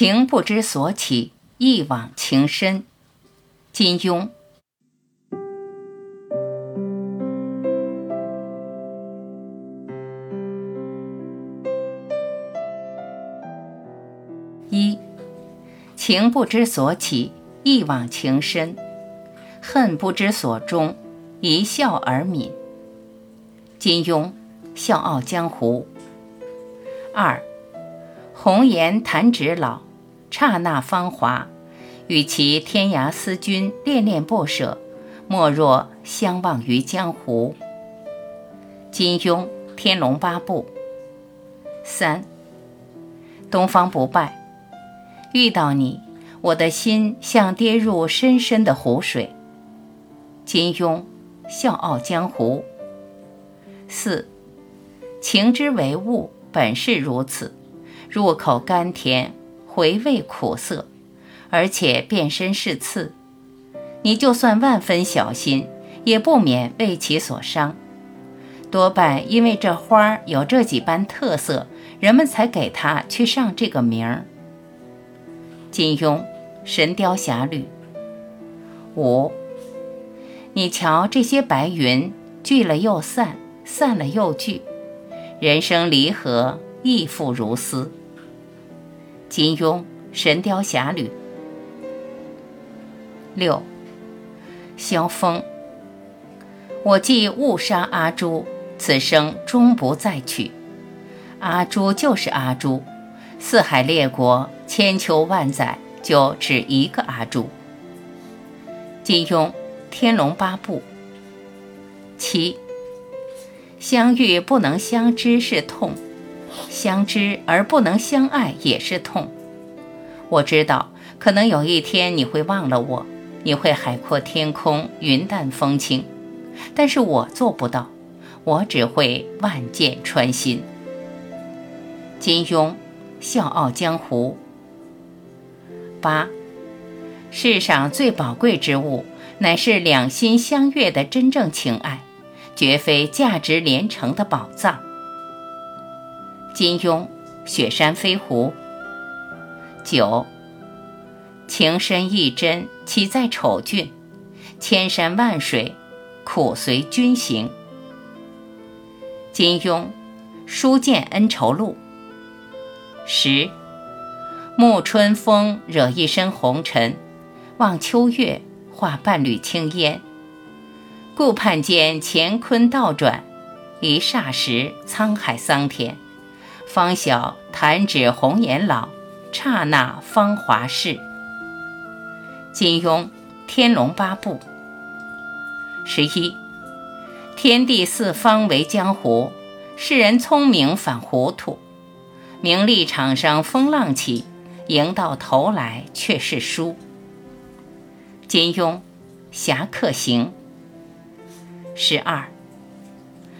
情不知所起，一往情深。金庸。一，情不知所起，一往情深；恨不知所终，一笑而泯。金庸，《笑傲江湖》。二。红颜弹指老，刹那芳华。与其天涯思君，恋恋不舍，莫若相忘于江湖。金庸《天龙八部》三。东方不败，遇到你，我的心像跌入深深的湖水。金庸《笑傲江湖》四。情之为物，本是如此。入口甘甜，回味苦涩，而且变身是刺。你就算万分小心，也不免为其所伤。多半因为这花有这几般特色，人们才给它去上这个名儿。金庸《神雕侠侣》五，你瞧这些白云，聚了又散，散了又聚，人生离合，亦复如斯。金庸《神雕侠侣》六，萧峰。我既误杀阿朱，此生终不再娶。阿朱就是阿朱，四海列国，千秋万载，就只一个阿朱。金庸《天龙八部》七，相遇不能相知是痛。相知而不能相爱也是痛。我知道，可能有一天你会忘了我，你会海阔天空，云淡风轻，但是我做不到，我只会万箭穿心。金庸《笑傲江湖》八，世上最宝贵之物，乃是两心相悦的真正情爱，绝非价值连城的宝藏。金庸《雪山飞狐》九，情深意真，岂在丑俊？千山万水，苦随君行。金庸《书剑恩仇录》十，沐春风，惹一身红尘；望秋月，化半缕青烟。顾盼间，乾坤倒转，一霎时，沧海桑田。方晓弹指红颜老，刹那芳华逝。金庸《天龙八部》十一，天地四方为江湖，世人聪明反糊涂，名利场上风浪起，赢到头来却是输。金庸《侠客行》十二，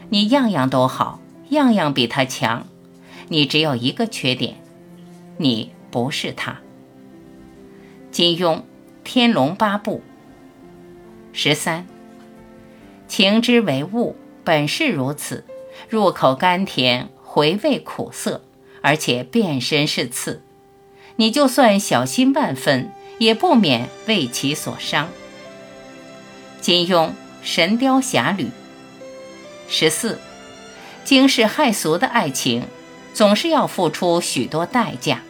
你样样都好，样样比他强。你只有一个缺点，你不是他。金庸《天龙八部》十三，情之为物，本是如此。入口甘甜，回味苦涩，而且变身是刺。你就算小心万分，也不免为其所伤。金庸《神雕侠侣》十四，惊世骇俗的爱情。总是要付出许多代价。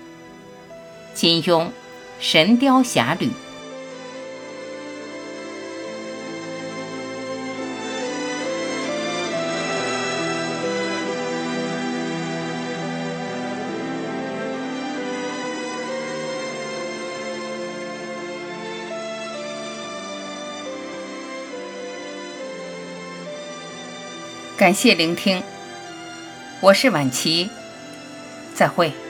金庸《神雕侠侣》，感谢聆听，我是晚琪。再会。